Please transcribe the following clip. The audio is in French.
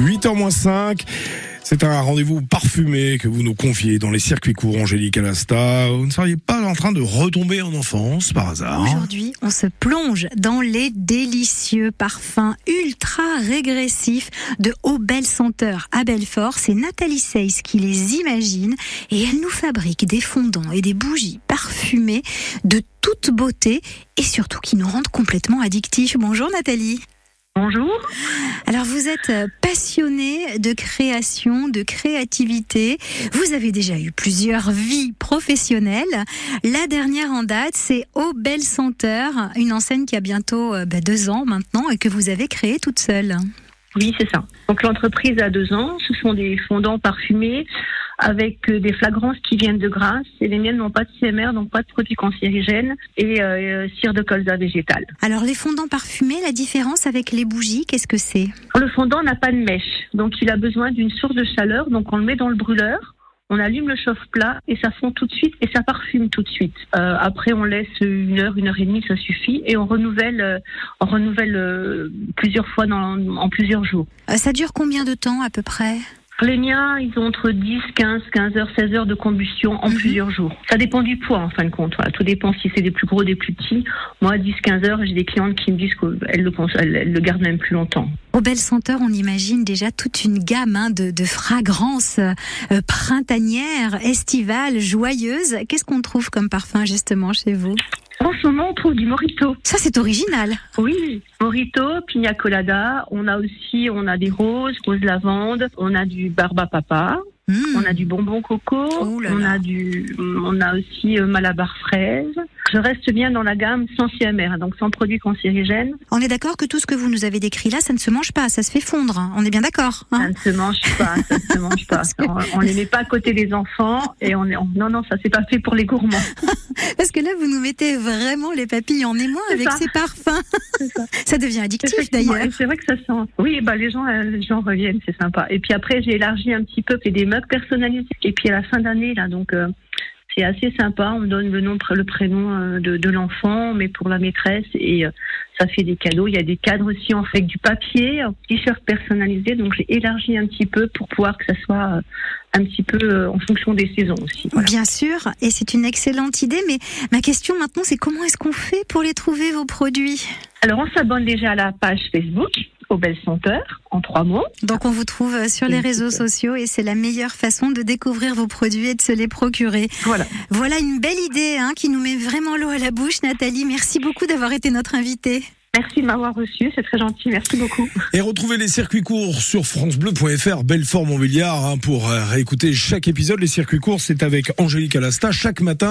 8h 5. C'est un rendez-vous parfumé que vous nous confiez dans les circuits courts Angélique Alasta. Vous ne seriez pas en train de retomber en enfance par hasard Aujourd'hui, on se plonge dans les délicieux parfums ultra régressifs de Belle Senteur à Belfort. C'est Nathalie Seyss qui les imagine et elle nous fabrique des fondants et des bougies parfumées de toute beauté et surtout qui nous rendent complètement addictifs. Bonjour Nathalie. Bonjour. Alors vous êtes passionnée de création, de créativité. Vous avez déjà eu plusieurs vies professionnelles. La dernière en date, c'est Au Belle Senteur, une enseigne qui a bientôt euh, bah, deux ans maintenant et que vous avez créée toute seule. Oui, c'est ça. Donc l'entreprise a deux ans. Ce sont des fondants parfumés avec euh, des flagrances qui viennent de Grasse. Et les miennes n'ont pas de CMR, donc pas de produits cancérigènes et euh, cire de colza végétal. Alors les fondants parfumés, la différence avec les bougies, qu'est-ce que c'est? Le fondant n'a pas de mèche, donc il a besoin d'une source de chaleur. Donc on le met dans le brûleur. On allume le chauffe-plat et ça fond tout de suite et ça parfume tout de suite. Euh, après, on laisse une heure, une heure et demie, ça suffit, et on renouvelle, euh, on renouvelle euh, plusieurs fois dans, en plusieurs jours. Euh, Ça dure combien de temps à peu près? Les miens, ils ont entre 10, 15, 15 heures, 16 heures de combustion en Mhm. plusieurs jours. Ça dépend du poids, en fin de compte. Voilà, tout dépend si c'est des plus gros, des plus petits. Moi, 10, 15 heures, j'ai des clientes qui me disent qu'elles le, cons- elles, elles le gardent même plus longtemps. Au Belle Senteur, on imagine déjà toute une gamme hein, de, de fragrances euh, printanières, estivales, joyeuses. Qu'est-ce qu'on trouve comme parfum justement chez vous? En ce moment, on trouve du morito. Ça, c'est original. Oui, morito, pina colada. On a aussi, on a des roses, rose lavande. On a du barba papa. Mmh. On a du bonbon coco. On a du, on a aussi euh, malabar fraise. Je reste bien dans la gamme sans CMR, donc sans produits cancérigènes. On est d'accord que tout ce que vous nous avez décrit là, ça ne se mange pas, ça se fait fondre. hein. On est bien d'accord. hein Ça ne se mange pas, ça ne se mange pas. On, on les met pas à côté des enfants et on est, on- non, non, ça c'est pas fait pour les gourmands. Parce que là, vous nous mettez vraiment les papilles en émoi avec ça. ces parfums. Ça. Ça devient addictif d'ailleurs. C'est vrai que ça sent. Oui, bah les gens, euh, les gens reviennent, c'est sympa. Et puis après, j'ai élargi un petit peu, fait des mugs personnalisés. Et puis à la fin d'année là, donc euh, c'est assez sympa. On donne le nom, le prénom euh, de, de l'enfant, mais pour la maîtresse et euh, ça fait des cadeaux. Il y a des cadres aussi en fait du papier, un t-shirt personnalisé. Donc j'ai élargi un petit peu pour pouvoir que ça soit euh, un petit peu en fonction des saisons aussi. Voilà. Bien sûr, et c'est une excellente idée, mais ma question maintenant, c'est comment est-ce qu'on fait pour les trouver, vos produits? Alors on s'abonne déjà à la page Facebook au Belle Senteur en trois mots. Donc on vous trouve euh, sur les réseaux sociaux et c'est la meilleure façon de découvrir vos produits et de se les procurer. Voilà. Voilà une belle idée hein, qui nous met vraiment l'eau à la bouche, Nathalie. Merci beaucoup d'avoir été notre invitée. Merci de m'avoir reçu, c'est très gentil. Merci beaucoup. Et retrouvez les circuits courts sur francebleu.fr, Belfort Montbéliard, hein, pour euh, réécouter chaque épisode. Les circuits courts, c'est avec Angélique Alasta chaque matin.